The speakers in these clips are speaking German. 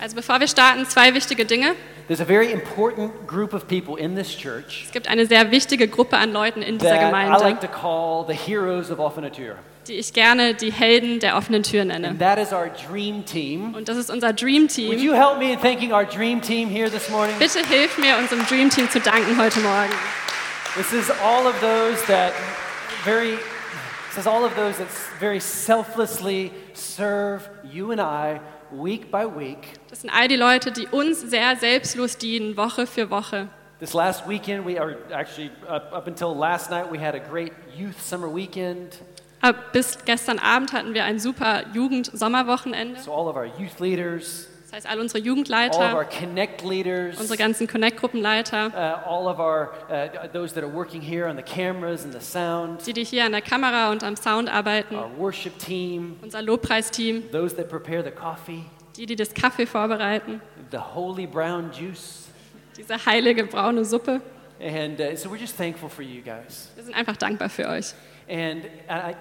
Also bevor wir starten, zwei wichtige Dinge. There's a very important group of people in this church Es gibt eine sehr wichtige Gruppe an Leuten in dieser Gemeinde, like to call the heroes of Offenatur. die ich gerne die Helden der offenen Tür And nenne. that is our dream team. Und das ist unser Dream Would Team. you help me in thanking our dream team here this morning? Bitte hilf mir, unserem Dream Team zu danken heute Morgen. This is all of those that very this is all of those that very selflessly serve you and I week by week. Das sind all die Leute, die uns sehr selbstlos dienen, Woche für Woche. This last weekend, we are actually up, up until last night, we had a great youth summer weekend. Bis gestern Abend hatten wir ein super Jugend-Sommerwochenende. So all of our youth leaders, heißt, all unsere all of our Jugendleiter, connect leaders, unsere ganzen Connect-Gruppenleiter, uh, all of our uh, those that are working here on the cameras and the sound, die, die hier an der Kamera und am Sound arbeiten, our worship team, unser Lobpreisteam, those that prepare the coffee, die, die das Kaffee vorbereiten, the holy brown juice. diese heilige braune Suppe. And uh, so we're just thankful for you guys. Wir sind einfach dankbar für euch. And I, I,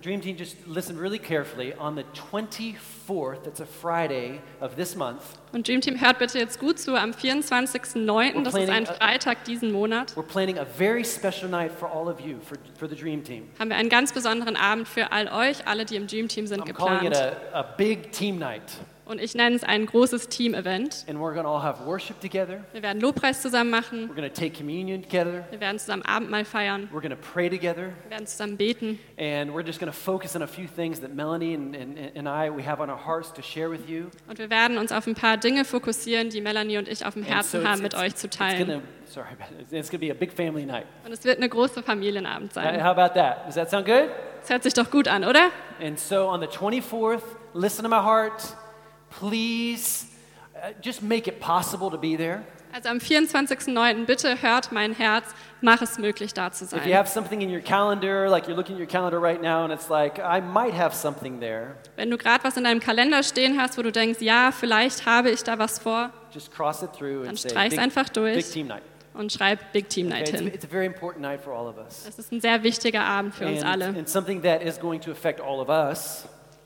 Dream Team, just listen really carefully. On the 24th, it's a Friday of this month, Und Dream Team hört bitte jetzt gut zu. Am 24.09., das ist ein Freitag diesen Monat, we're planning a very special night for all of you, for, for the Dream Team. haben wir einen ganz besonderen Abend für all euch, alle, die im Dream Team sind, I'm calling it geplant. a, a big team night. Und ich nenne es ein großes Team-Event. And we're going to all have worship together. Wir werden Lobpreis zusammen machen. We're going to take communion together. Wir werden zusammen Abendmahl feiern. We're going to pray together. Wir werden zusammen beten. Und wir werden uns auf ein paar Dinge fokussieren, die Melanie und ich auf dem so Herzen it's- haben, mit euch zu teilen. sorry, it's going to be a big family night. Und es wird eine große Familienabend sein. How about that? Does that sound good? Das hört sich doch gut an, oder? And so on the 24th, listen to my heart. Please uh, just make it possible to be there. Also am 24.09. bitte hört mein Herz, mach es möglich, da zu If you sein. have something in your calendar, like you're looking at your calendar right now and it's like, I might have something there, Wenn du gerade was in deinem Kalender stehen hast, wo du denkst, ja, vielleicht habe ich da was vor, just cross it through Dann and say, streich's big, einfach durch. big team night. und schreib Big Team Night hin. it's a very important night for all of us. Das ist ein sehr wichtiger Abend für uns And, alle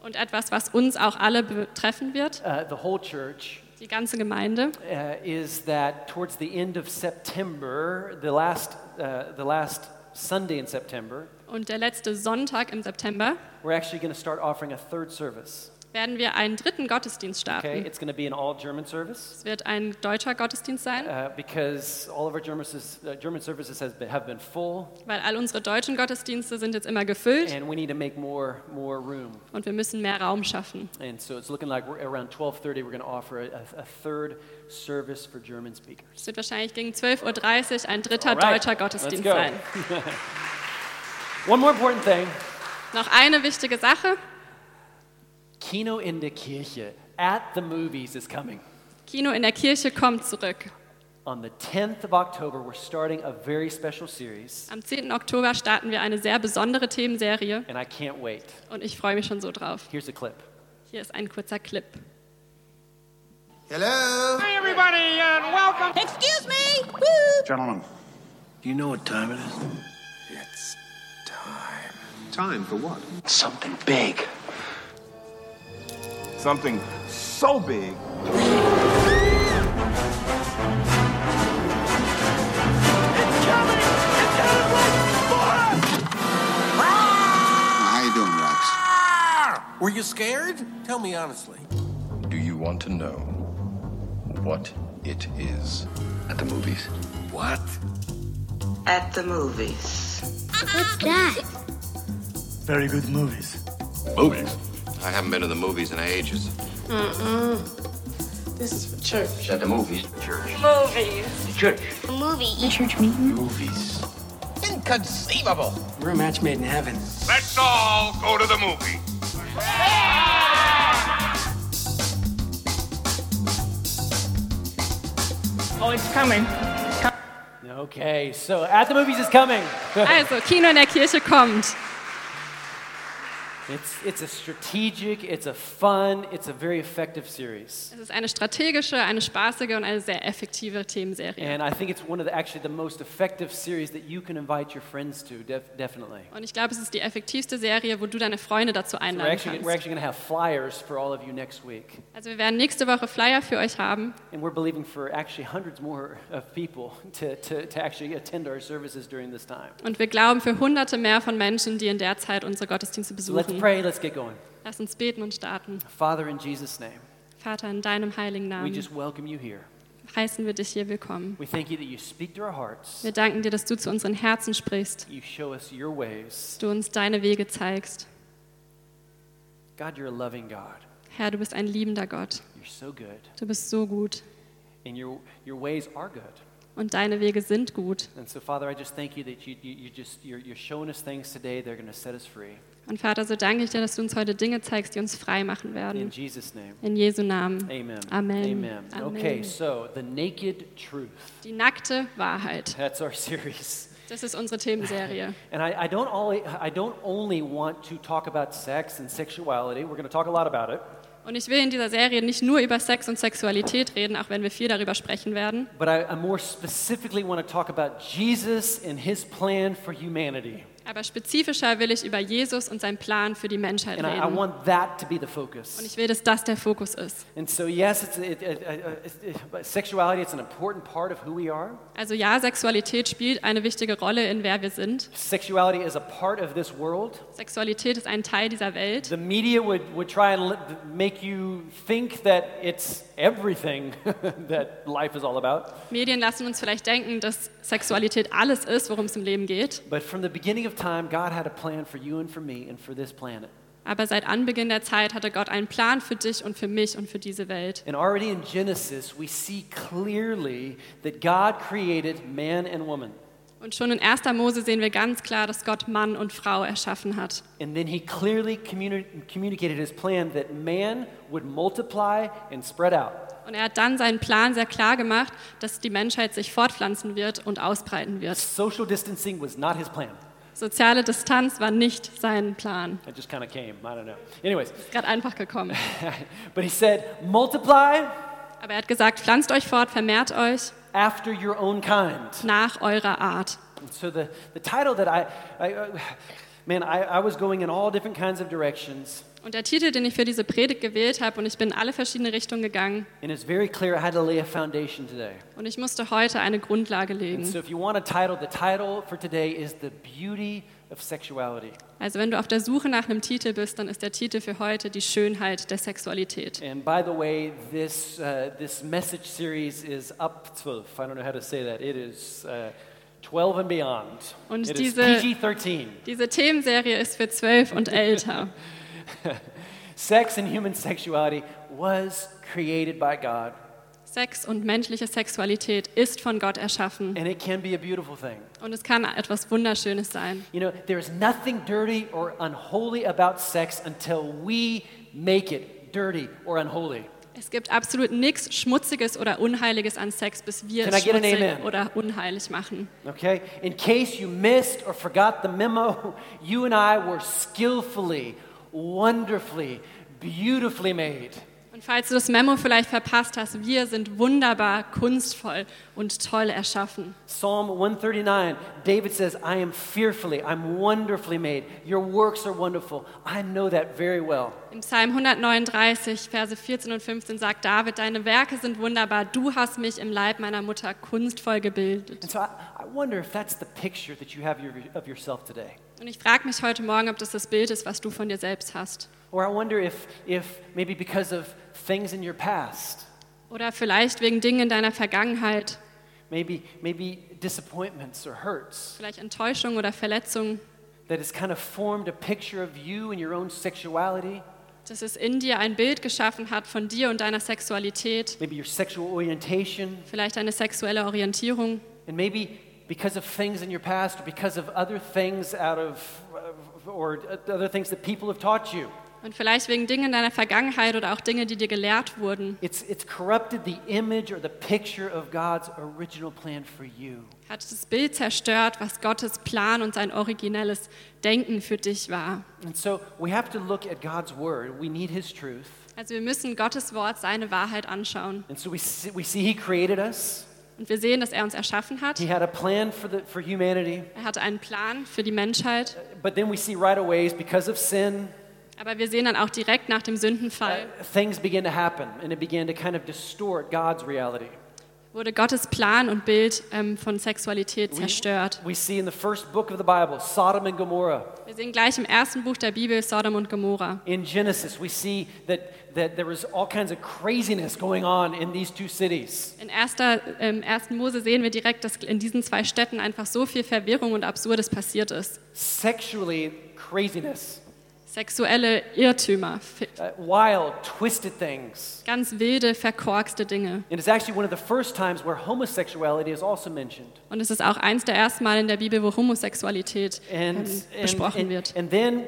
und etwas, was uns auch alle betreffen wird, uh, the whole church, die ganze Gemeinde. uh, is that towards the end of September, the last, uh, the last Sunday in September, Und der letzte Sonntag im September we're actually going to start offering a third service. Werden wir einen dritten Gottesdienst Okay, starten. it's going to be an all German service Es wird ein deutscher Gottesdienst sein, uh, because all of our German, services- uh, German services been, have been full, weil all unsere deutschen Gottesdienste sind jetzt immer gefüllt and we need to make more more room. und wir müssen mehr Raum schaffen. And so it's looking like we're around 12:30. We're going to offer a, a, third service for German speakers. Es wird wahrscheinlich gegen 12.30 Uhr ein dritter right, deutscher let's Gottesdienst go. sein. One more important thing: Noch eine wichtige Sache. Kino in der Kirche at the movies is coming. Kino in der Kirche kommt zurück. On the 10th of October, we're starting a very special series, Am 10. Oktober starten wir eine sehr besondere Themenserie and I can't wait. und ich freue mich schon so drauf. Here's a clip. Hier ist ein kurzer Clip. Hello? Hi, everybody, and welcome. Excuse me. Woo. Gentlemen, do you know what time it is? It's time. Time for what? Something big. Something so big. It's coming! How you doing, Rex? Ah! Were you scared? Tell me honestly. Do you want to know what it is? At the movies. What? at the movies. What's that? Very good movies. Movies? I haven't been to the movies in ages. This is for church. At the movies. Church. Movies. Church. A movie. A church meeting. Movies. Inconceivable. We're a match made in heaven. Let's all go to the movie. Oh, it's coming. Okay, so at the movies is coming. Also, Kino in der Kirche kommt. It's, it's a strategic, it's a fun, it's a very effective series. Es ist eine strategische, eine spaßige und eine sehr effektive Themenserie. And I think it's one of the actually the most effective series that you can invite your friends to, def definitely. Und ich glaube, es ist die effektivste Serie, wo du deine Freunde dazu So we're einladen actually, we're kannst. actually going to have flyers for all of you next week. Also wir werden nächste Woche Flyer für euch haben And we're believing for actually hundreds more of people to, to, to actually attend our services during this time. und wir glauben für hunderte mehr von Menschen, die in der Zeit unsere Gottesdienste besuchen. Pray, let's get going. Lass uns beten und starten. Father, in Jesus' name, Vater, in deinem heiligen we Namen just welcome you here. heißen wir dich hier willkommen. We thank you that you speak to our hearts, Wir danken dir, dass du zu unseren Herzen sprichst, you show us your ways. dass du uns deine Wege zeigst. God, you're a loving God. Herr, du bist ein liebender Gott. You're so good. Du bist so gut And your, your ways are good. und deine Wege sind gut. And so, Father, I just thank you that you, you, you just, you're, you're showing us things today that are going to set us free. Und Vater, so danke ich dir, dass du uns heute Dinge zeigst, die uns frei machen In werden. Jesus' name. In Jesu Namen. Amen. Amen. Amen. Amen. Okay, so the naked truth. Die nackte Wahrheit. That's our series. Das ist unsere Themenserie. And I, I, don't only, I don't only want to talk about sex and sexuality, we're going to talk a lot about it, Und ich will in dieser Serie nicht nur über Sex und Sexualität reden, auch wenn wir viel darüber sprechen werden. but I, I more specifically want to talk about Jesus and his plan for humanity. Aber spezifischer will ich über Jesus und seinen Plan für die Menschheit And I, I reden. want that to be the focus. Und ich will, dass das der Fokus ist. And so, yes, it's, it, it, it, sexuality it's an important part of who we are. Also ja, Sexualität spielt eine wichtige Rolle in wer wir sind. Sexuality is a part of this world. Sexualität ist ein Teil dieser Welt. The media would, would try and make you think that it's everything that life is all about. Medien lassen uns vielleicht denken, dass Sexualität alles ist, worum es im Leben geht. But from the beginning of time, God had a plan for you and for me and for this planet. Aber seit Anbeginn der Zeit hatte Gott einen Plan für dich und für mich und für diese Welt. And already in Genesis, we see clearly that God created man and woman. Und schon in 1. Mose sehen wir ganz klar, dass Gott Mann und Frau erschaffen hat. And then he clearly communi- communicated his plan that man would multiply and spread out. Und er hat dann seinen Plan sehr klar gemacht, dass die Menschheit sich fortpflanzen wird und ausbreiten wird. Social distancing was not his plan. Soziale Distanz war nicht sein Plan. It just kind of came. I don't know. Anyways, Ist gerade einfach gekommen. but he said, multiply Aber er hat gesagt, pflanzt euch fort, vermehrt euch after your own kind. nach eurer Art. And so the, the title that I, I man, I, I was going in all different kinds of directions. Und der Titel, den ich für diese Predigt gewählt habe, und ich bin in alle verschiedene Richtungen gegangen, And it's very clear I had to lay a foundation today. und ich musste heute eine Grundlage And legen. so if you want a title, the title for today is The Beauty of Sexuality. Also wenn du auf der Suche nach einem Titel bist, dann ist der Titel für heute die Schönheit der Sexualität. And by the way, this, uh, this message series is up 12. I don't know how to say that. It is uh, 12 and beyond. Und it is diese- PG-13. Diese Themenserie ist für zwölf und älter. Sex and human sexuality was created by God, Sex und menschliche Sexualität ist von Gott erschaffen and it can be a beautiful thing. und es kann etwas Wunderschönes sein. You know, there's nothing dirty or unholy about sex until we make it dirty or unholy. Es gibt absolut nichts Schmutziges oder Unheiliges an Sex, bis wir Can es I get an schmutzig oder unheilig machen. Okay? In case you missed or forgot the memo, you and I were skillfully, wonderfully, beautifully made. Und falls du das Memo vielleicht verpasst hast, wir sind wunderbar, kunstvoll und toll erschaffen. Psalm 139, David says, I am fearfully, I'm wonderfully made. Your works are wonderful. I know that very well. Im Psalm 139, Verse 14 und 15 sagt David, deine Werke sind wunderbar, du hast mich im Leib meiner Mutter kunstvoll gebildet. And so I, I wonder if that's the picture that you have of yourself today. Und ich frage mich heute Morgen, ob das das Bild ist, was du von dir selbst hast. Or I wonder if, if maybe because of things in your past, Oder vielleicht wegen Dingen in deiner Vergangenheit, maybe, maybe disappointments or hurts, vielleicht Enttäuschung oder Verletzung, that has kind of formed a picture of you and your own sexuality, dass es in dir ein Bild geschaffen hat von dir und deiner Sexualität, maybe your sexual orientation, vielleicht eine sexuelle Orientierung. and maybe because of things in your past or because of other things out of, or other things that people have taught you. Und vielleicht wegen Dingen in deiner Vergangenheit oder auch Dinge, die dir gelehrt wurden, It's, it's corrupted the image or the picture of God's original plan for you. hat das Bild zerstört, was Gottes Plan und sein originelles Denken für dich war. And so we have to look at God's word. We need his truth. Also wir müssen Gottes Wort, seine Wahrheit anschauen. And so we see, we see he created us. Und wir sehen, dass er uns erschaffen hat. He had a plan for, the, for humanity. Er hatte einen Plan für die Menschheit. But then we see right away, because of sin, Aber wir sehen dann auch direkt nach dem Sündenfall, uh, things began to happen, and it began to kind of distort God's reality. wurde Gottes Plan und Bild ähm, von Sexualität zerstört. We see in the first book of the Bible, Sodom and Gomorrah. Wir sehen gleich im ersten Buch der Bibel Sodom und Gomorra. In Genesis, we see that, that there was all kinds of craziness going on in these two cities. In 1. Ähm, 1. Mose sehen wir direkt, dass in diesen zwei Städten einfach so viel Verwirrung und Absurdes passiert ist. Sexually, craziness. Sexuelle Irrtümer, Uh, wild, twisted things. ganz wilde, verkorkste Dinge. And it's actually one of the first times where homosexuality is also mentioned. Und es ist auch eins der ersten Mal in der Bibel, wo Homosexualität ähm, And, and, besprochen and, wird. and then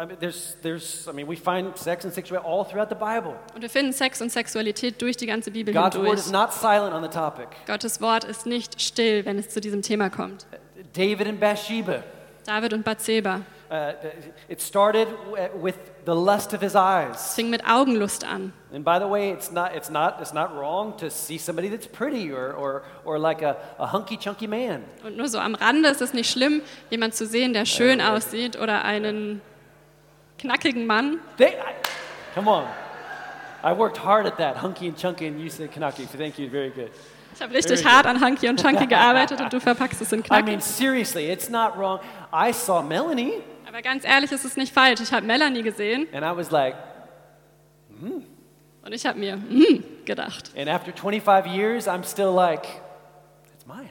I mean, there's, there's, I mean, we find sex and sexuality all throughout the Bible. Und wir finden Sex und Sexualität durch die ganze Bibel God's word hindurch. is not silent on the topic. Gottes Wort ist nicht still, wenn es zu diesem Thema kommt. David and Bathsheba. David und Bathseba. Uh, it started w- with the lust of his Es eyes. fing mit Augenlust an. And by the way, it's not, it's not, it's not wrong to see somebody that's pretty or, or, or like a, a hunky chunky man. Und nur so am Rande ist es nicht schlimm, jemand zu sehen, der schön aussieht oder einen knackigen Mann. They, I, come on. I worked hard at that, hunky and chunky, and you said kanaki, so thank you, very good. Ich habe richtig hart an Hunky und Chunky gearbeitet und du verpackst es in I knackig. mean, seriously, it's not wrong. I saw Melanie, Aber ganz ehrlich, es ist nicht falsch. Ich habe Melanie gesehen and I was like, und ich habe mir, hm, gedacht. and after 25 years, I'm still like, it's mine.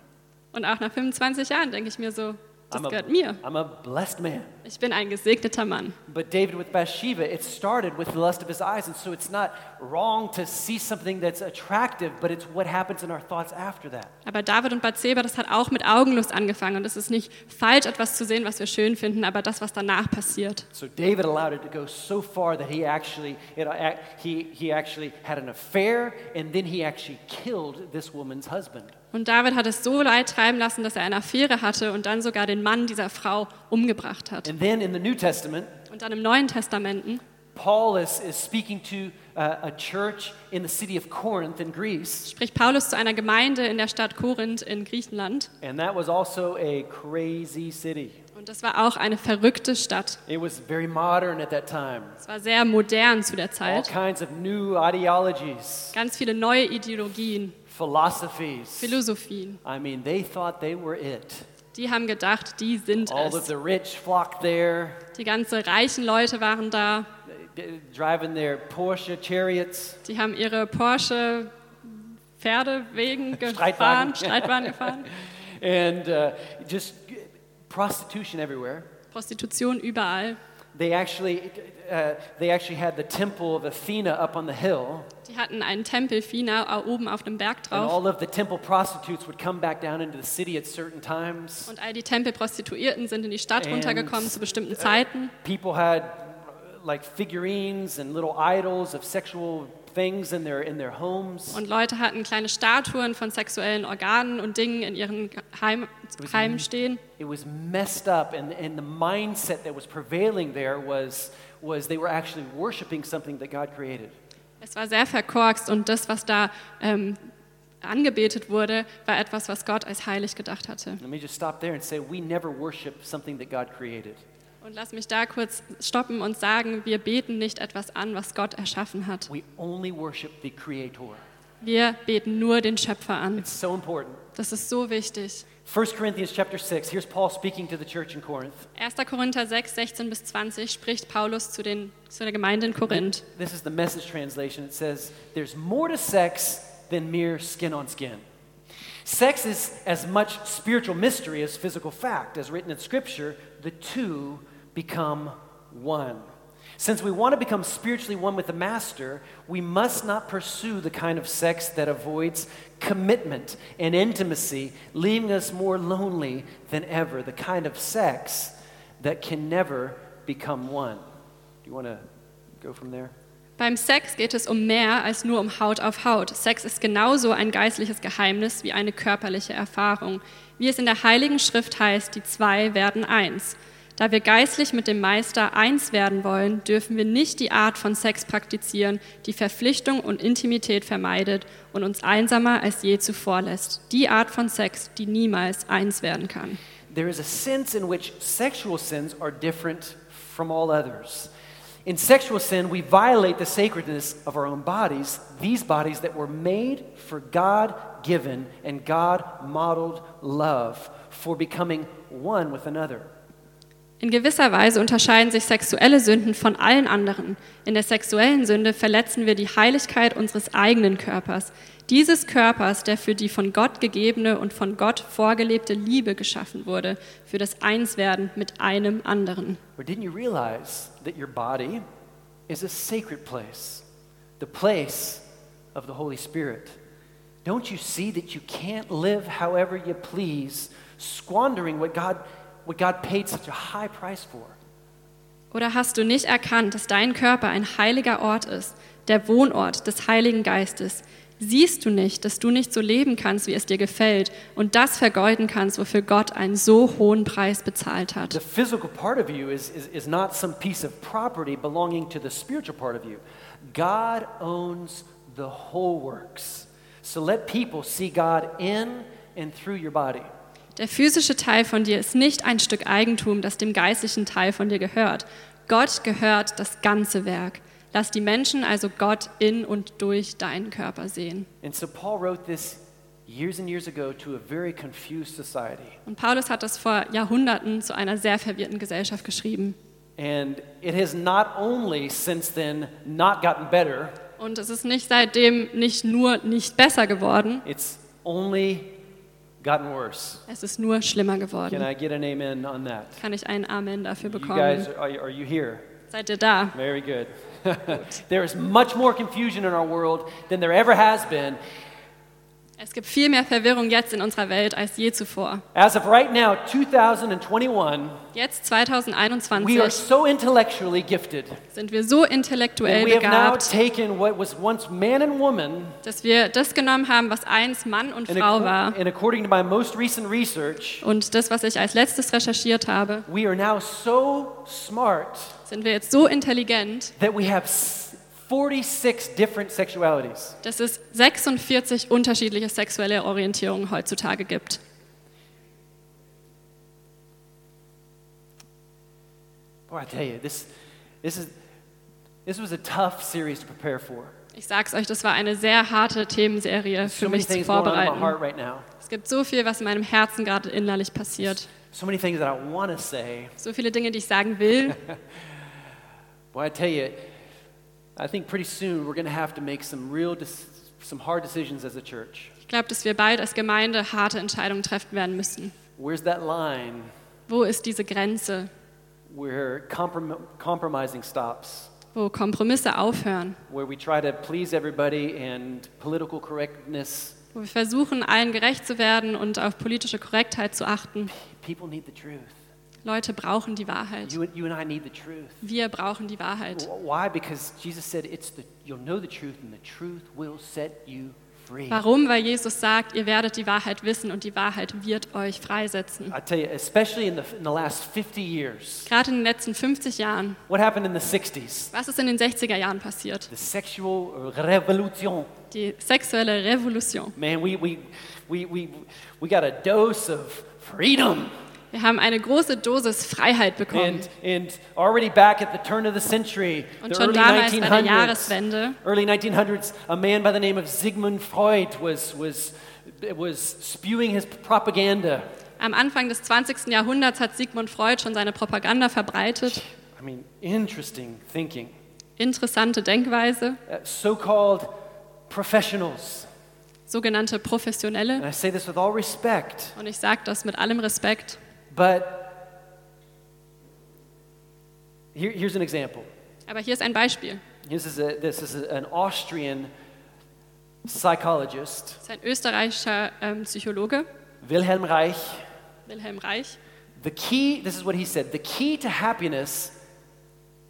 Und auch nach 25 Jahren denke ich mir so, das I'm a, gehört mir. I'm a blessed man. Ich bin ein gesegneter Mann. But David with Bathsheba, it started with the lust of his eyes, and so it's not wrong to see something that's attractive, but it's what happens in our thoughts after that. Aber David und Bathseba, das hat auch mit Augenlust angefangen. Und es ist nicht falsch, etwas zu sehen, was wir schön finden, aber das, was danach passiert. So David allowed it to go so far that he actually, it, he, he actually had an affair, and then he actually killed this woman's husband. Und David hat es so leid treiben lassen, dass er eine Affäre hatte und dann sogar den Mann dieser Frau umgebracht hat. And then in the New Testament, Und dann im Neuen Testamenten Paul is, is speaking to uh, a church in the city of Corinth in Greece, spricht Paulus zu einer Gemeinde in der Stadt Korinth in Griechenland. and that was also a crazy city. Und das war auch eine verrückte Stadt. It was very modern at that time. Es war sehr modern zu der All Zeit. kinds of new ideologies, Ganz viele neue Ideologien, philosophies. Philosophien. I mean, they thought they were it. Die haben gedacht, die sind All of es. the rich flocked there, Die ganzen reichen Leute waren da. driving their Porsche chariots. Die haben ihre Porsche Pferdewegen Streitwagen. gefahren, Streitwagen gefahren. and uh, just prostitution everywhere. Prostitution überall. They actually, uh, they actually had the temple of Athena up on the hill, Die hatten einen Tempel Fina oben auf dem Berg drauf. and all of the temple prostitutes would come back down into the city at certain times. Und all die Tempelprostituierten sind in die Stadt And- runtergekommen zu bestimmten Zeiten. People had uh, like figurines and little idols of sexual things in their in their homes. Und Leute hatten kleine Statuen von sexuellen Organen und Dingen in ihren Heim, Heimen stehen. It was messed up, and, and the mindset that was prevailing there was, was they were actually worshiping something that God created. Es war sehr verkorkst und das, was da ähm, angebetet wurde, war etwas, was Gott als heilig gedacht hatte. Let me just stop there and say we never worship something that God created. Und lass mich da kurz stoppen und sagen, wir beten nicht etwas an, was Gott erschaffen hat. We only worship the Creator. Wir beten nur den Schöpfer an. It's so important. Das ist so wichtig. 1 Corinthians chapter 6, here's Paul speaking to the church in Corinth. 1. Korinther 6, 16 bis 20 spricht Paulus zu, den, zu der Gemeinde in Korinth. This is the message translation. It says, There's more to sex than mere skin on skin. Sex is as much spiritual mystery as physical fact. As written in Scripture, the two become one. Since we want to become spiritually one with the Master, we must not pursue the kind of sex that avoids commitment and intimacy, leaving us more lonely than ever. The kind of sex that can never become one. Do you want to go from there. Beim Sex geht es um mehr als nur um Haut auf Haut. Sex ist genauso ein geistliches Geheimnis wie eine körperliche Erfahrung. Wie es in der Heiligen Schrift heißt, die zwei werden eins. Da wir geistlich mit dem Meister eins werden wollen, dürfen wir nicht die Art von Sex praktizieren, die Verpflichtung und Intimität vermeidet und uns einsamer als je zuvor lässt. Die Art von Sex, die niemals eins werden kann. There is a sense in which sexual sins are different from all others. In sexual sin, we violate the sacredness of our own bodies, these bodies that were made for God given and God modeled love for becoming one with another. In gewisser Weise unterscheiden sich sexuelle Sünden von allen anderen. In der sexuellen Sünde verletzen wir die Heiligkeit unseres eigenen Körpers, dieses Körpers, der für die von Gott gegebene und von Gott vorgelebte Liebe geschaffen wurde, für das Einswerden mit einem anderen. Or didn't you realize that your body is a sacred place, the place of the Holy Spirit? Don't you see that you can't live however you please, squandering what God, what God paid such a high price for? Oder hast du nicht erkannt, dass dein Körper ein heiliger Ort ist, der Wohnort des Heiligen Geistes? Siehst du nicht, dass du nicht so leben kannst, wie es dir gefällt und das vergeuden kannst, wofür Gott einen so hohen Preis bezahlt hat? The physical part of you is, is, is not some piece of property belonging to the spiritual part of you. God owns the whole works. So let people see God in and through your body. Der physische Teil von dir ist nicht ein Stück Eigentum, das dem geistlichen Teil von dir gehört. Gott gehört das ganze Werk. Lass die Menschen also Gott in und durch deinen Körper sehen. And so Paul wrote this years and years ago to a very confused society. Und Paulus hat das vor Jahrhunderten zu einer sehr verwirrten Gesellschaft geschrieben. And it has not only since then not gotten better, Und es ist nicht seitdem nicht nur nicht besser geworden, it's only gotten worse. es ist nur schlimmer Can. I get an amen on that? Kann ich einen Amen dafür You guys, are, are you here? Seid ihr da? Very good. there is much more confusion in our world than there ever has been. Es gibt viel mehr Verwirrung jetzt in unserer Welt als je zuvor. As of right now, 2021, Jetzt, we are 2021, so intellectually gifted. sind wir so intellektuell we have now begabt, taken what was once man and woman, dass wir das genommen haben, was einst Mann und and, Frau acco- war. and according to my most recent research, Und das, was ich als letztes recherchiert habe, we are now so smart sind wir jetzt so intelligent, that we have 46 different sexualities. dass es 46 unterschiedliche sexuelle Orientierungen heutzutage gibt. Boy, I tell you, this, this, is, this was a tough series to prepare for. Ich sag's euch, das war eine sehr harte Themenserie für So many mich zu vorbereiten. right. Es gibt so viel, was in meinem Herzen gerade innerlich passiert. So many things that I want to say. So viele Dinge, die ich sagen will. Boy, I tell you, I think pretty soon we're going to have to make some real, some hard decisions as a church. Ich glaube, dass wir bald als Gemeinde harte Entscheidungen treffen werden müssen. Where's that line Wo ist diese Grenze, where comprom- compromising stops? wo Kompromisse aufhören, Where we try to please everybody and political correctness? wo wir versuchen, allen gerecht zu werden und auf politische Korrektheit zu achten. People need the truth. Leute brauchen die Wahrheit. You, you and I need the truth. Wir brauchen die Wahrheit. Why? Because Jesus said, "It's the you'll know the truth, and the truth will set you free." Warum? Weil Jesus sagt, ihr werdet die Wahrheit wissen und die Wahrheit wird euch freisetzen. I tell you, especially in the in the last 50 years, Gerade in den letzten 50 Jahren. what happened in the 60s? Was ist in den 60er Jahren passiert? The sexual revolution. Die sexuelle Revolution. Man, we we we we we got a dose of freedom. Wir haben eine große Dosis Freiheit bekommen. And, and already back at the turn of the century, Und schon early damals bei der 1900s, Jahreswende early 1900s, a man by the name of Sigmund Freud was, was, was spewing his propaganda. Am Anfang des 20. Jahrhunderts hat Sigmund Freud schon seine Propaganda verbreitet. I mean, interesting thinking. Interessante Denkweise, Uh, so-called professionals, sogenannte Professionelle. and I say this with all respect, Und ich sage das mit allem Respekt. But here, here's an example. Aber hier ist ein Beispiel. This is, a, this is an Austrian psychologist, Das ist ein österreichischer ähm, Psychologe, Wilhelm Reich. Wilhelm Reich. The key, this is what he said the key to happiness,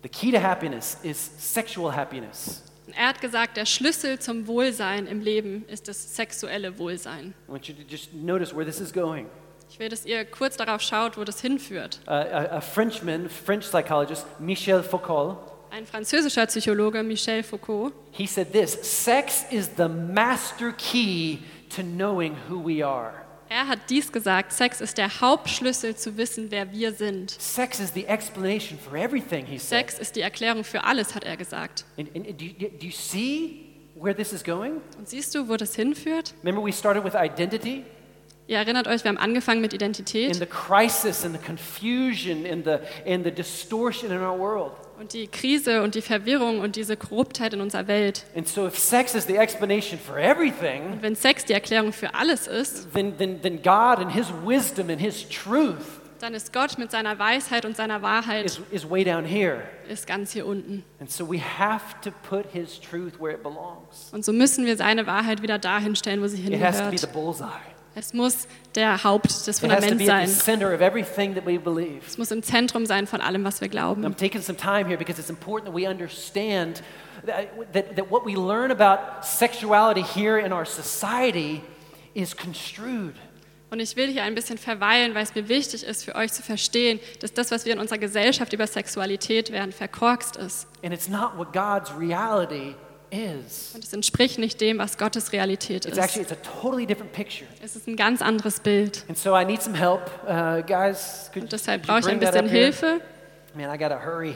The key to happiness is sexual happiness. Er hat gesagt, der Schlüssel zum Wohlsein im Leben ist das sexuelle Wohlsein. I want you to just notice where this is going. Ich will, dass ihr kurz darauf schaut, wo das hinführt. Uh, a, a Frenchman, French psychologist, Michel Foucault, Ein französischer Psychologe, Michel Foucault, he said this Sex is the master key to knowing who we are. er hat dies gesagt, Sex ist der Hauptschlüssel zu wissen, wer wir sind. Sex is the explanation for everything, he said. Sex ist die Erklärung für alles, hat er gesagt. And, and do, you, do you see where this is going? Und siehst du, wo das hinführt? Remember, we started with identity Ihr erinnert euch, wir haben angefangen mit Identität the crisis and the confusion and the, and the distortion in our world. und die Krise und die Verwirrung und diese Korruptheit in unserer Welt. And so, if sex is the explanation for everything, Und wenn Sex die Erklärung für alles ist, then, then, then God and His wisdom and His truth dann ist Gott mit seiner Weisheit und seiner Wahrheit is, is way down here. ist ganz hier unten. And so, we have to put His truth where it belongs. Und so müssen wir seine Wahrheit wieder dahin stellen, wo sie It has to be hingehört. the bullseye. Es muss der Haupt, das Fundament sein. Es muss im Zentrum sein von allem, was wir I'm glauben. taking some time here because it's important that we understand that, that, that what we learn about sexuality here in our society is construed. Und ich will hier ein bisschen verweilen, weil es mir wichtig ist, für euch zu verstehen, dass das, was wir in unserer Gesellschaft über Sexualität werden, verkorkst ist. And it's not what God's reality is. Und es entspricht nicht dem, was Gottes Realität It's ist. actually it's a totally different picture. Es ist ein ganz anderes Bild. And so I need some help, uh, guys. Could, Und deshalb brauche ich ein bisschen up here? Hilfe. Man, I gotta hurry.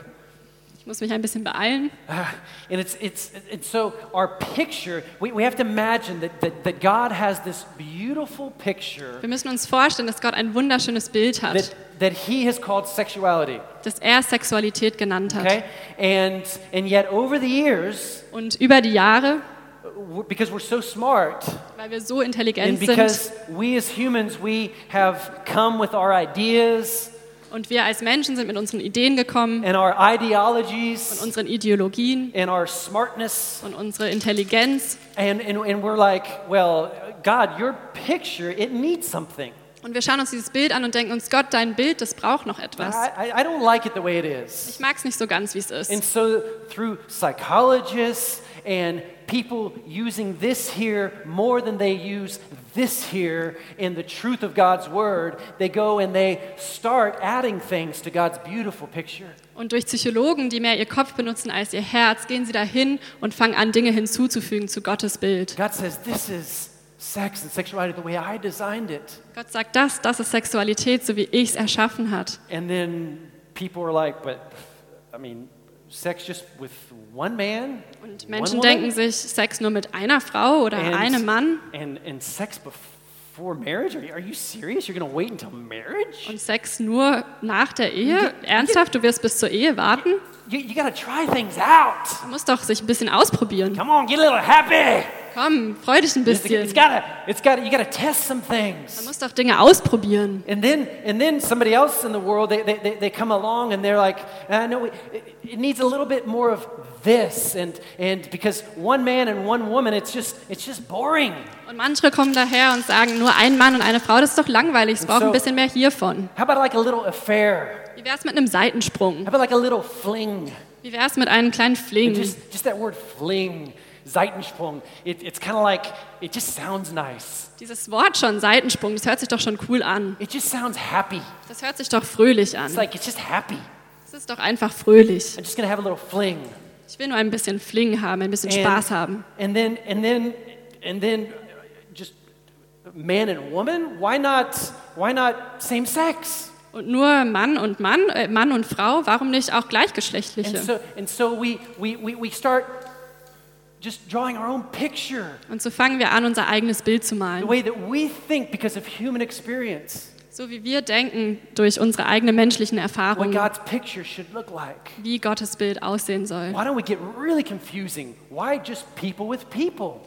Ich muss mich ein bisschen beeilen. And it's it's and so our picture. We, we have to imagine that, that that God has this beautiful picture Wir müssen uns vorstellen, dass Gott ein wunderschönes Bild hat, that that He has called sexuality. das er Sexualität genannt hat. Okay, and and yet over the years, Und über die Jahre, w- because we're so smart, weil wir so and intelligent sind because we as humans we have come with our ideas und wir als Menschen sind mit unseren Ideen gekommen and our und ideologies unseren Ideologien and our smartness, und unsere Intelligenz. and and, and we're like, well, God, your picture it needs something. Und wir schauen uns dieses Bild an und denken uns, Gott, dein Bild, das braucht noch etwas. I, I don't like it the way it is. Ich mag es nicht so ganz, wie es And ist. so, through psychologists and people using this here more than they use this here in the truth of God's word, they go and they start adding things to God's beautiful picture. Und durch Psychologen, die mehr ihr Kopf benutzen als ihr Herz, gehen sie dahin und fangen an, Dinge hinzuzufügen zu Gottes Bild. God says, This is sex and sexuality the way I designed it. Gott sagt, das, das ist Sexualität, so wie ich es erschaffen hat. And then people are like, But, I mean, sex just with one man? Und one Menschen woman? denken sich, Sex nur mit einer Frau oder einem Mann And, and sex before marriage? Are you, are you serious? You're going to wait until marriage? und Sex nur nach der Ehe. Ernsthaft, du wirst bis zur Ehe warten? You, you got to try things out. Du musst doch sich ein bisschen ausprobieren. Come on, get a little happy. Komm, freu dich ein bisschen. it's gotta, it's gotta, you got to test some Man things. muss doch Dinge ausprobieren. And then, and then somebody else in the world, they, they, they, come along and they're like, uh, no, it, needs a little bit more of this. And, and because one man and one woman, it's just, it's just boring. Und manche kommen daher und sagen, nur ein Mann und eine Frau, das ist doch langweilig, es braucht so- ein bisschen mehr hiervon. How about like a little affair? Wie wär's mit einem Seitensprung? How about like a little fling? Wie wär's mit einem kleinen Fling? just, just that word fling, Seitensprung, it, it's kind of like, it just sounds nice. Dieses Wort schon, Seitensprung, das hört sich doch schon cool an. It just sounds happy. Das hört sich doch fröhlich an. It's like, it's just happy. Das ist doch einfach fröhlich. I'm just gonna have a little fling. Ich will nur ein bisschen Fling haben, ein bisschen Spaß haben. And then, and then, and then, just man and woman. Why not? Why not same sex? Und nur Mann und Mann, äh, Mann und Frau, warum nicht auch And gleichgeschlechtliche? so, and so we, we, we start just drawing our own picture, Und so fangen wir an, unser eigenes Bild zu the malen. way that we think because of human experience, So wie wir denken durch unsere eigenen menschlichen Erfahrungen, God's picture should look like. wie Gottes Bild aussehen soll. Why don't we get really confusing? Why just people with people?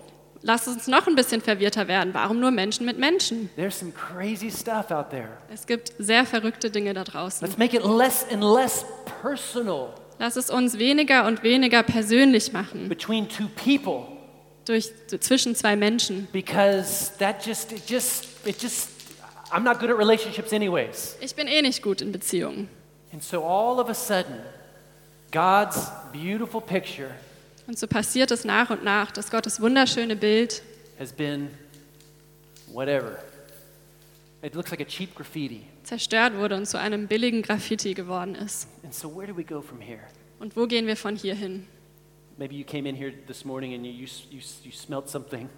Lass uns noch ein bisschen verwirrter werden. Warum nur Menschen mit Menschen? There's some crazy stuff out there. Es gibt sehr verrückte Dinge da draußen. Let's make it less and less personal Lass es uns weniger und weniger persönlich machen between two people durch, zwischen zwei Menschen. because that just, it just, it just, I'm not good at relationships anyways. Ich bin eh nicht gut in Beziehungen. And so all of a sudden, God's beautiful picture Und so passiert es nach und nach, dass Gottes wunderschöne Bild has been whatever. It looks like a cheap graffiti. zerstört wurde und zu einem billigen Graffiti geworden ist. And so, where do we go from here? Und wo gehen wir von hier hin? Maybe you came in here this morning and you, you, you, you smelled something.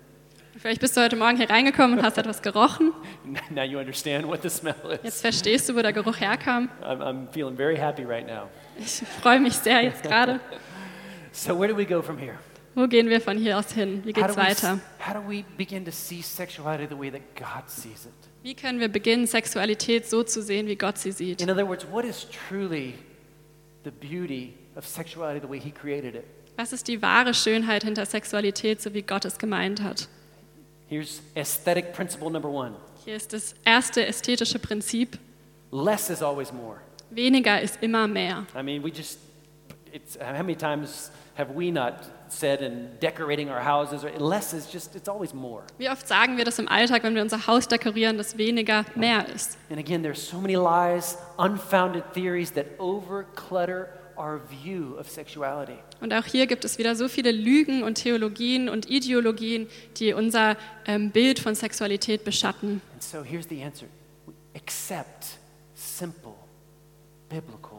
Vielleicht bist du heute Morgen hier reingekommen und hast etwas gerochen. Now you understand what the smell is. Jetzt verstehst du, wo der Geruch herkam. I'm, I'm feeling very happy right now. Ich freue mich sehr jetzt gerade. So, where do we go from here? Wo gehen wir von hier aus hin? Wie geht's weiter? how do we begin to see sexuality the way that God sees it? Wie können wir beginnen, Sexualität so zu sehen, wie Gott sie sieht? In other words, what is truly the beauty of sexuality the way He created it? Was ist die wahre Schönheit hinter Sexualität, so wie Gott es gemeint hat? Here's aesthetic principle number one Hier ist das erste ästhetische Prinzip. less is always more. Weniger ist immer mehr. I mean, we just, it's, how many times have we not said in decorating our houses, or less is just, it's always more. Wie oft sagen wir das im Alltag, wenn wir unser Haus dekorieren, dass weniger mehr ist? And again, there's so many lies, unfounded theories that overclutter our view of sexuality. Und auch hier gibt es wieder so viele Lügen und Theologien und Ideologien, die unser ähm, Bild von Sexualität beschatten. And so here's the answer We accept simple, biblical.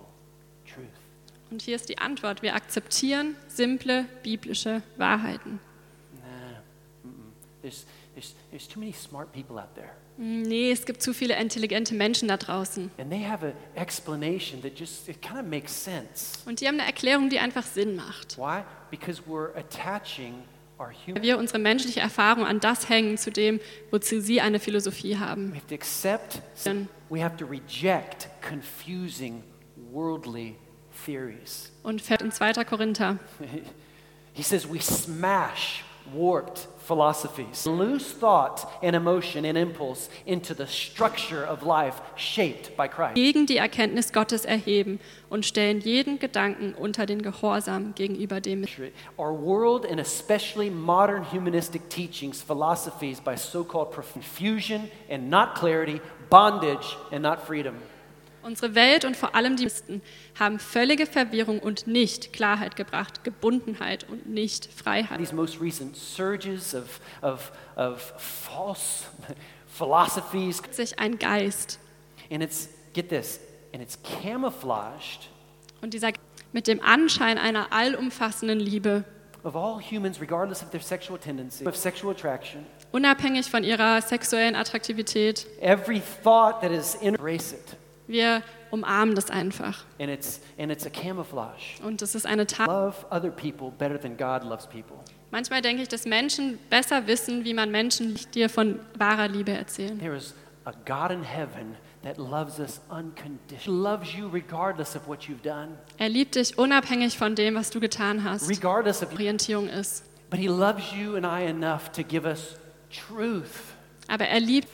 Und hier ist die Antwort. Wir akzeptieren simple biblische Wahrheiten. There. Nee, es gibt zu viele intelligente Menschen da draußen. And they have an explanation that just, it kind of makes sense. Und die haben eine Erklärung, die einfach Sinn macht. Why? Because we're attaching our Weil human. wir unsere menschliche Erfahrung an das hängen, zu dem, wozu sie eine Philosophie haben. We have to accept, we have to reject confusing worldly theories. Und fährt in 2. Korinther. He says we smash warped philosophies, loose thought and emotion and impulse into the structure of life shaped by Christ. gegen die Erkenntnis Gottes erheben und stellen jeden Gedanken unter den Gehorsam gegenüber dem. Our world and especially modern humanistic teachings, philosophies by so called confusion and not clarity, bondage and not freedom. Unsere Welt und vor allem die Christen haben völlige Verwirrung und nicht Klarheit gebracht, Gebundenheit und nicht Freiheit. These most recent surges of, of, of false philosophies, Sich ein Geist and it's, get this, and it's camouflaged und dieser mit dem Anschein einer allumfassenden Liebe, of all humans, regardless of their sexual tendency, of sexual attraction, unabhängig von ihrer sexuellen Attraktivität. every thought that is in, embrace it. Wir umarmen das einfach. And it's, and it's a camouflage. Und es ist eine people. Manchmal denke ich, dass Menschen besser wissen, wie man Menschen dir von wahrer Liebe erzählen. There is a God in heaven that loves us unconditionally, loves you regardless of what you've done, Er liebt dich unabhängig von dem, was du getan hast. regardless of Orientierung ist. But He loves you and I enough to give us truth, Aber er liebt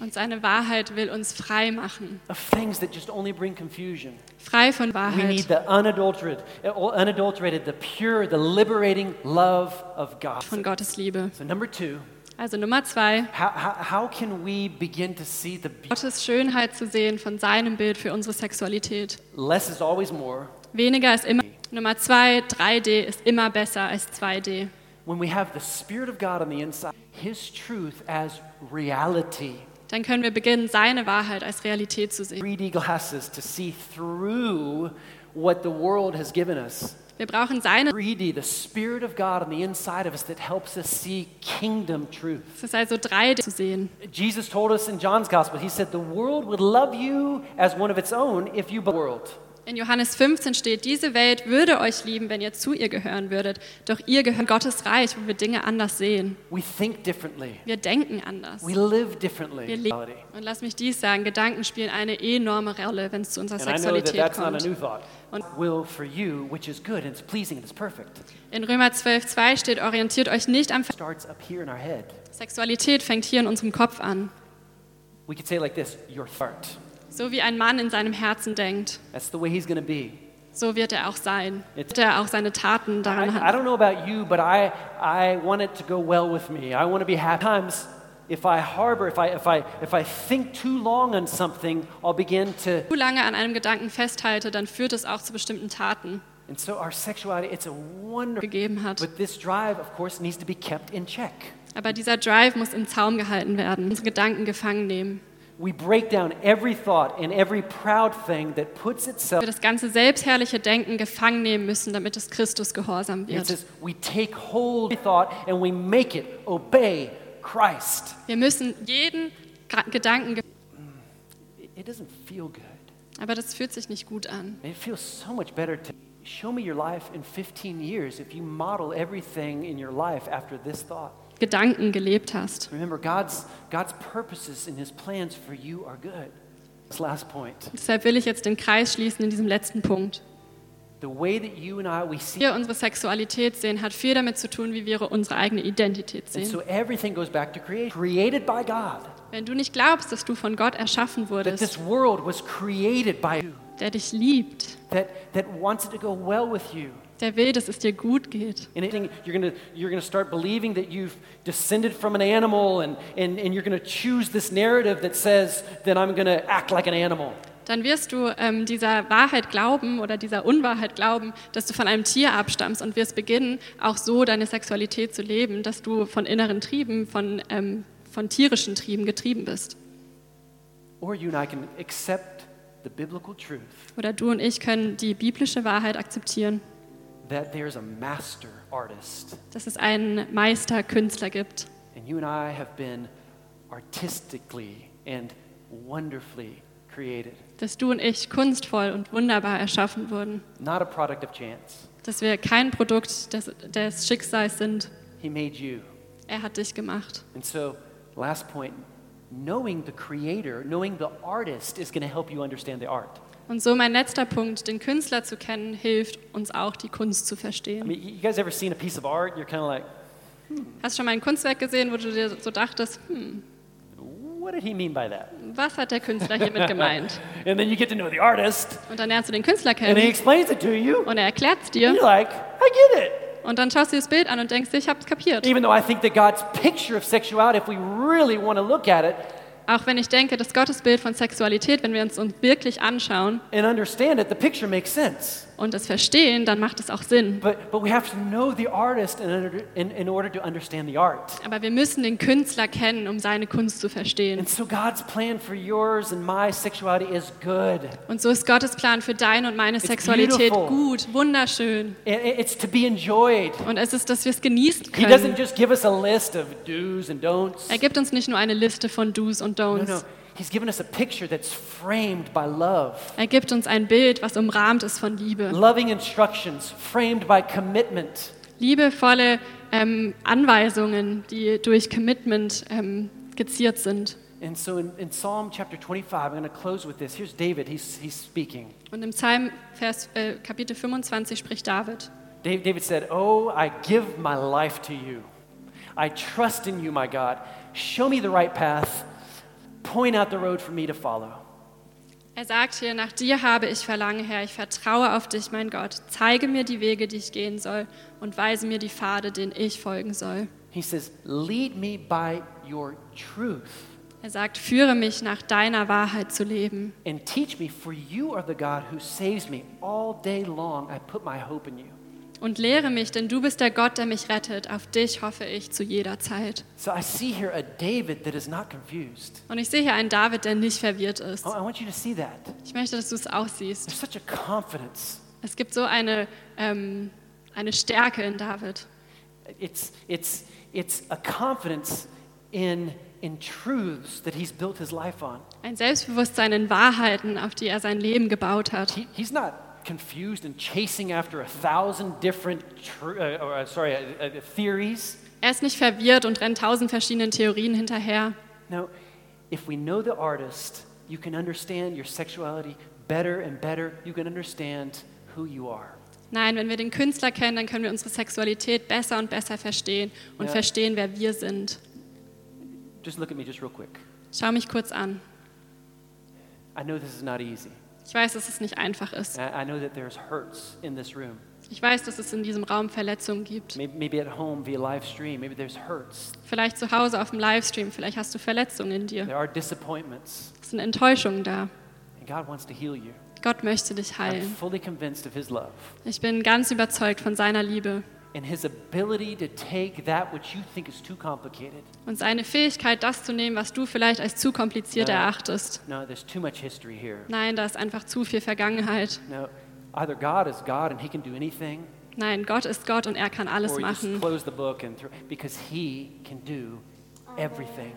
und seine Wahrheit will uns frei machen. of things that just only bring confusion. Frei von We need Wahrheit, the unadulterated, unadulterated, the pure, the liberating love of God. von Gottes Liebe. So number two, Also Nummer zwei, how, how, how can we begin to see the beauty? Gottes Schönheit zu sehen von seinem Bild für unsere Sexualität. Less is always more. Weniger ist immer. Nummer zwei, 3D ist immer besser als 2D. When we have the Spirit of God on the inside, His truth as reality, Dann können wir beginnen, seine Wahrheit als Realität zu sehen. 3D glasses to see through what the world has given us. Wir brauchen seine. 3D, the Spirit of God on the inside of us that helps us see kingdom truth. Es ist also 3D zu sehen. Jesus told us in John's Gospel, He said, The world would love you as one of its own if you the world. In Johannes 15 steht, diese Welt würde euch lieben, wenn ihr zu ihr gehören würdet. Doch ihr gehört Gottes Reich, wo wir Dinge anders sehen. We think differently, Wir denken anders. Wir leben. Und lass mich dies sagen, Gedanken spielen eine enorme Rolle, wenn es zu unserer And that Sexualität kommt. new thought. Und Will for you, which is good and it's pleasing and it's perfect, in Römer 12, 2 steht, orientiert euch nicht am Ver. Sexualität fängt hier in unserem Kopf an. We could say like this your heart. So wie ein Mann in seinem Herzen denkt, That's the way he's going to be. so wird er auch sein. Wird er auch seine Taten I, daran I haben. don't know about you, but I, I want it to go well with me. I want to be happy. Times, if I harbor, if I, if, I, if I think too long on something, I'll begin to Zu lange an einem Gedanken festhalte, dann führt es auch zu bestimmten Taten. And so our sexuality, it's a wonderful, gegeben hat. but this drive, of course, needs to be kept in check. Aber dieser Drive muss im Zaum gehalten werden, unsere Gedanken gefangen nehmen. We break down every thought and every proud thing that puts itself. Wir das ganze selbstherrliche Denken gefangen nehmen müssen, damit es Christus gehorsam It wird. says we take hold of thought and we make it obey Christ. Wir müssen jeden Gedanken, It- mm, It doesn't feel good. aber das fühlt sich nicht gut an. It feels so much better to show me your life in 15 years if you model everything in your life after this thought. Gedanken gelebt hast. Remember, God's, God's purposes and His plans for you are good. This last point. Deshalb will ich jetzt den Kreis schließen in diesem letzten Punkt. The way that you and I, we see, Wir unsere Sexualität sehen, hat viel damit zu tun, wie wir unsere eigene Identität and sehen. so everything goes back to creation. Created by God. Wenn du nicht glaubst, dass du von Gott erschaffen That wurdest, this world was created by you. der dich liebt, That, that wants it to go well with you. Der will, dass es dir gut geht. And anything, you're going you're gonna start believing that you've descended from an animal, and, and, and you're going to choose this narrative that says that I'm going to act like an animal. Dann wirst du ähm, dieser Wahrheit glauben oder dieser Unwahrheit glauben, dass du von einem Tier abstammst und wirst beginnen, auch so deine Sexualität zu leben, dass du von inneren Trieben, von, ähm, von tierischen Trieben getrieben bist. Or you and I can accept the biblical truth Oder du und ich können die biblische Wahrheit akzeptieren, that there's a master artist, dass es einen Meisterkünstler gibt. and you and I have been artistically and wonderfully created, Dass du und ich kunstvoll und wunderbar erschaffen wurden. not a product of chance. Dass wir kein Produkt des, des Schicksals sind. He made you. Er hat dich gemacht. And so, last point knowing the creator, knowing the artist is going to help you understand the art. Und so mein letzter Punkt, den Künstler zu kennen, hilft uns auch, die Kunst zu I verstehen. mean, you guys ever seen a piece of art? You're kind of like, Hast du schon mal ein Kunstwerk gesehen, wo du dir so dachtest, hm, what did he mean by that? was hat der Künstler hiermit gemeint? And then you get to know the artist, Und dann lernst du den Künstler and he kennen explains it to you. und er erklärt es And dir. you're like, I get it. Und dann schaust du das Bild an und denkst ich habe es kapiert. Even though I think that God's picture of sexuality, if we really want to look at it Auch wenn ich denke, das Gottesbild von Sexualität, wenn wir uns uns wirklich anschauen and understand it, the picture makes sense. Und es verstehen, dann macht es auch Sinn. But, but we have to know the artist in order, in, in order to understand the art. Aber wir müssen den Künstler kennen, um seine Kunst zu verstehen. And so God's plan for yours and my sexuality is good. Und so ist Gottes Plan für deine und meine Sexualität beautiful. gut, wunderschön. It's to be enjoyed. Und es ist, dass wir es genießen He doesn't können. just give us a list of do's and don'ts. Er gibt uns nicht nur eine Liste von Do's und No, Don'ts. He's given us a picture that's framed by love. Er gibt uns ein Bild, was umrahmt ist von Liebe. Loving instructions framed by commitment. Liebevolle ähm, Anweisungen, die durch Commitment ähm, geziert sind. And so in, in Psalm chapter 25, I'm going to close with this. Here's David, he's, he's speaking. Und im Psalm Vers, äh, Kapitel 25 spricht David. David, David said, Oh, I give my life to you. I trust in you, my God. Show me the right path. Point out the road for me to follow. Er sagt hier, nach dir habe ich Verlangen, Herr, ich vertraue auf dich, mein Gott. Zeige mir die Wege, die ich gehen soll und weise mir die Pfade, denen ich folgen soll. He says, Lead me by your truth Er sagt, führe mich nach deiner Wahrheit zu leben and teach me, for you are the God who saves me. All day long, I put my hope in you. Und lehre mich, denn du bist der Gott, der mich rettet. Auf dich hoffe ich zu jeder Zeit. So I see here a David that is not confused. Und ich sehe hier einen David, der nicht verwirrt ist. I I want you to see that. Ich möchte, dass du es auch siehst. There's such a confidence. Es gibt so eine, ähm, eine Stärke in David. It's, it's, it's a confidence in, in truths that he's built his life on. Ein Selbstbewusstsein in Wahrheiten, auf die er sein Leben gebaut hat. He, he's not confused and chasing after a thousand different uh, uh, sorry, uh, uh, theories. Er ist nicht verwirrt und rennt tausend verschiedenen Theorien hinterher. No, if we know the artist, you can understand your sexuality better and better. You can understand who you are. Nein, wenn wir den Künstler kennen, dann können wir unsere Sexualität besser und besser verstehen und Ja. verstehen, wer wir sind. Just look at me just real quick. Schau mich kurz an. I know this is not easy. Ich weiß, dass es nicht einfach ist. Ich weiß, dass es in diesem Raum Verletzungen gibt. Vielleicht zu Hause auf dem Livestream, vielleicht hast du Verletzungen in dir. Es sind Enttäuschungen da. Gott möchte dich heilen. Ich bin ganz überzeugt von seiner Liebe and His ability to take that which you think is too complicated. und seine Fähigkeit, das zu nehmen, was du vielleicht als zu kompliziert Ja. erachtest. No, there's too much history here. Nein, da ist einfach zu viel Vergangenheit. No, either God is God and He can do anything, Nein, Gott ist Gott und er kann alles machen, close the book and throw, because He can do everything.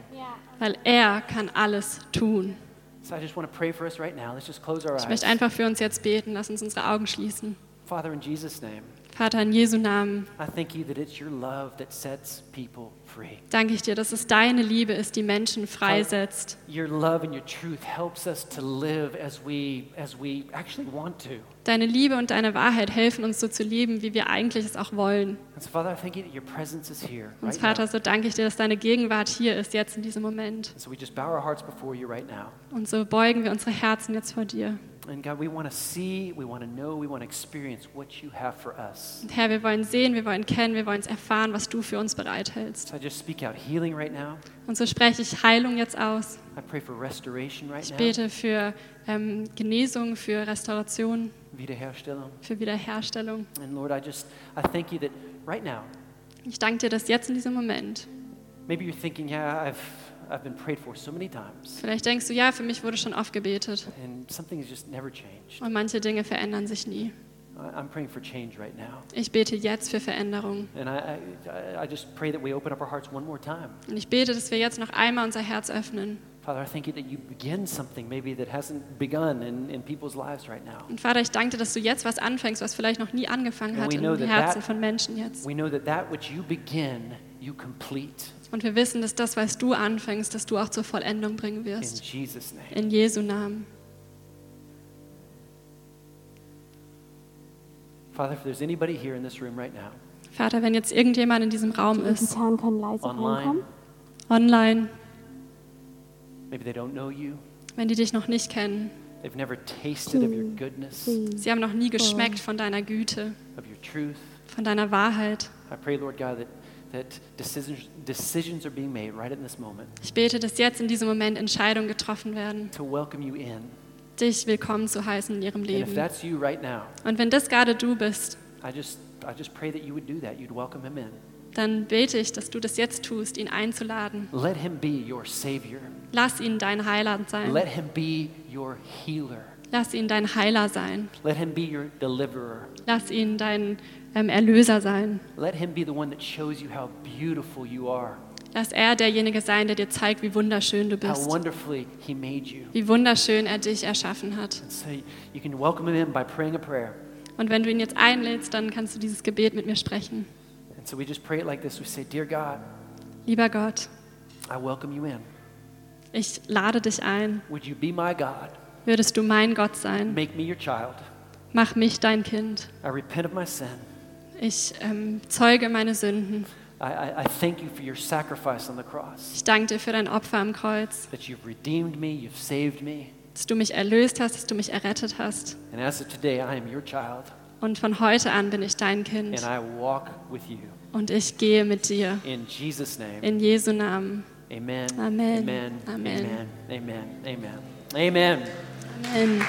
weil er kann alles tun. So I just want to pray for us right now. Let's just close our Ich möchte einfach für uns jetzt beten. Lass uns unsere Augen schließen. Father, in Jesus' name, Vater, in Jesu Namen danke ich dir, dass es deine Liebe ist, die Menschen freisetzt. Deine Liebe und deine Wahrheit helfen uns so zu leben, wie wir eigentlich es auch wollen. Und Vater, so danke ich dir, dass deine Gegenwart hier ist, jetzt in diesem Moment. Und so beugen wir unsere Herzen jetzt vor dir. And God, we want to see, we want to know, we want to experience what you have for us. Und Herr, wir wollen sehen, wir wollen kennen, wir wollen erfahren, was du für uns bereithältst. So I just speak out healing right now. Und so spreche ich Heilung jetzt aus. I pray for restoration right Ich bete für ähm, Genesung, für Restauration, Wiederherstellung. für Wiederherstellung. And Lord, I just I thank you that right now, Ich danke dir, dass jetzt in diesem Moment, maybe you're thinking, yeah, I've I've been prayed for so many times, vielleicht denkst du, ja, für mich wurde schon oft gebetet and something has just never changed. und manche Dinge verändern sich nie. I'm praying for change right now. Ich bete jetzt für Veränderung. And I, I, I just pray that we open up our hearts one more time. Und ich bete, dass wir jetzt noch einmal unser Herz öffnen. Father, I thank you that you begin something maybe that hasn't begun in, in people's lives right now. Und Vater, ich danke dir, dass du jetzt was anfängst, was vielleicht noch nie angefangen hat in that Herzen that- von Menschen jetzt. We know that that which you begin, you complete. Und wir wissen, dass das, was du anfängst, dass du auch zur Vollendung bringen In wirst. Jesus' name. In Jesu Namen. Father, if there's anybody here in this room right now, Vater, wenn jetzt irgendjemand in diesem Raum ist, online, online, maybe they don't know you, wenn die dich noch nicht kennen, they've never tasted of your goodness, Three. sie haben noch nie geschmeckt von deiner Güte, of your truth. von deiner Wahrheit. I pray, Lord God, that, that decisions, decisions are being made right in this moment Ich bete, dass jetzt in diesem Moment Entscheidungen getroffen werden, to welcome you in. dich willkommen zu heißen in ihrem And if Leben. that's you right now, Und wenn das gerade du bist, I just, I just pray that you would do that. You'd welcome him in. dann bete ich, dass du das jetzt tust, ihn einzuladen. Let him be your Savior. Lass ihn dein Heiland sein. Let him be your healer. Lass ihn dein Heiler sein. Let him be your deliverer. Lass ihn dein ähm, Erlöser sein. Let him be the one that shows you how beautiful you are, Lass er derjenige sein, der dir zeigt, wie wunderschön du bist. wonderfully he made you. Wie wunderschön er dich erschaffen hat. Und wenn du ihn jetzt einlädst, dann kannst du dieses Gebet mit mir sprechen. And so we just pray it like this. We say, Dear God, Lieber Gott, I welcome you in. ich lade dich ein. Would you be my God? Würdest du mein Gott sein? Make me your child. Mach mich dein Kind. I repent of my sin. Ich ähm, zeuge meine Sünden. I, I, I thank you for your sacrifice on the cross, Ich danke dir für dein Opfer am Kreuz, that you've redeemed me, you've saved me. dass du mich erlöst hast, dass du mich errettet hast. And as of today, I am your child, Und von heute an bin ich dein Kind. and I walk with you. Und ich gehe mit dir. In Jesus' name, In Jesu Namen. amen. Amen. Amen. Amen. Amen. Amen. Amen. Amen. Amen.